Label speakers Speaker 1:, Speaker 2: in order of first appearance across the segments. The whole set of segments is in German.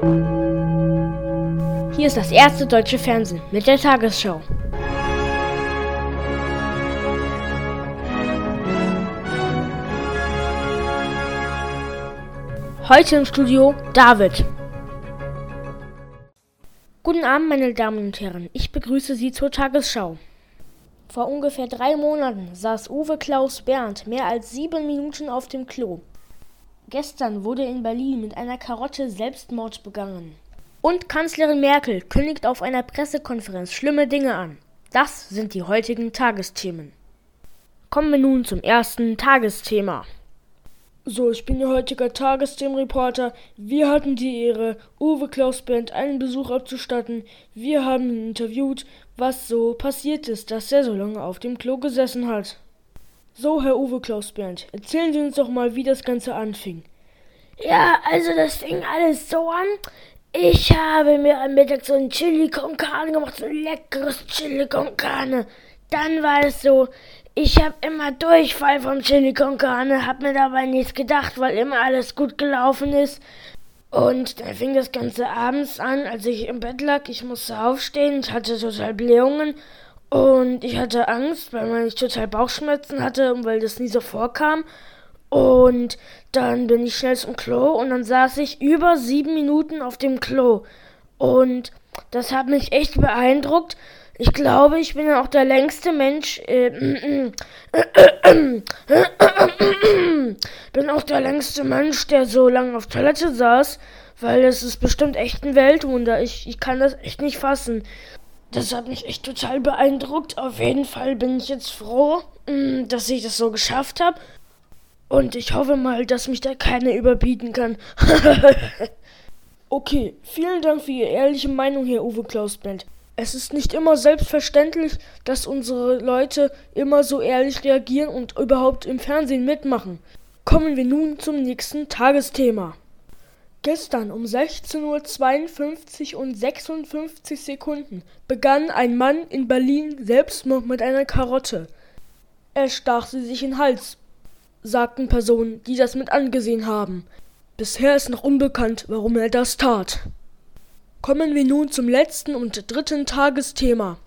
Speaker 1: Hier ist das erste deutsche Fernsehen mit der Tagesschau. Heute im Studio David. Guten Abend, meine Damen und Herren. Ich begrüße Sie zur Tagesschau. Vor ungefähr drei Monaten saß Uwe Klaus Berndt mehr als sieben Minuten auf dem Klo. Gestern wurde in Berlin mit einer Karotte Selbstmord begangen. Und Kanzlerin Merkel kündigt auf einer Pressekonferenz schlimme Dinge an. Das sind die heutigen Tagesthemen. Kommen wir nun zum ersten Tagesthema.
Speaker 2: So, ich bin Ihr heutiger Tagesthemenreporter. Wir hatten die Ehre, Uwe Klaus Band einen Besuch abzustatten. Wir haben ihn interviewt, was so passiert ist, dass er so lange auf dem Klo gesessen hat. So, Herr Uwe Klaus Band, erzählen Sie uns doch mal, wie das Ganze anfing.
Speaker 3: Ja, also das fing alles so an. Ich habe mir am Mittag so ein Chili con Carne gemacht, so ein leckeres Chili con Carne. Dann war es so, ich habe immer Durchfall vom Chili con Carne, hab mir dabei nichts gedacht, weil immer alles gut gelaufen ist. Und dann fing das Ganze abends an, als ich im Bett lag. Ich musste aufstehen, ich hatte total Blähungen und ich hatte Angst, weil ich total Bauchschmerzen hatte und weil das nie so vorkam. Und dann bin ich schnell zum Klo und dann saß ich über sieben Minuten auf dem Klo. Und das hat mich echt beeindruckt. Ich glaube, ich bin auch der längste Mensch. Äh, bin auch der längste Mensch, der so lange auf Toilette saß, weil es ist bestimmt echt ein Weltwunder. Ich, ich kann das echt nicht fassen. Das hat mich echt total beeindruckt. Auf jeden Fall bin ich jetzt froh, mm, dass ich das so geschafft habe. Und ich hoffe mal, dass mich da keiner überbieten kann.
Speaker 2: okay, vielen Dank für Ihre ehrliche Meinung, Herr Uwe Klaus Bent. Es ist nicht immer selbstverständlich, dass unsere Leute immer so ehrlich reagieren und überhaupt im Fernsehen mitmachen. Kommen wir nun zum nächsten Tagesthema. Gestern um 16.52 Uhr und 56 Sekunden begann ein Mann in Berlin Selbstmord mit einer Karotte. Er stach sie sich in den Hals, sagten Personen, die das mit angesehen haben. Bisher ist noch unbekannt, warum er das tat. Kommen wir nun zum letzten und dritten Tagesthema.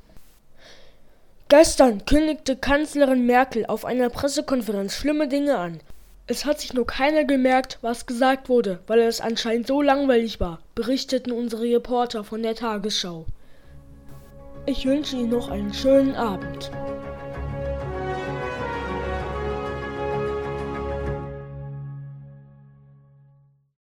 Speaker 2: Gestern kündigte Kanzlerin Merkel auf einer Pressekonferenz schlimme Dinge an. Es hat sich nur keiner gemerkt, was gesagt wurde, weil es anscheinend so langweilig war, berichteten unsere Reporter von der Tagesschau. Ich wünsche Ihnen noch einen schönen Abend.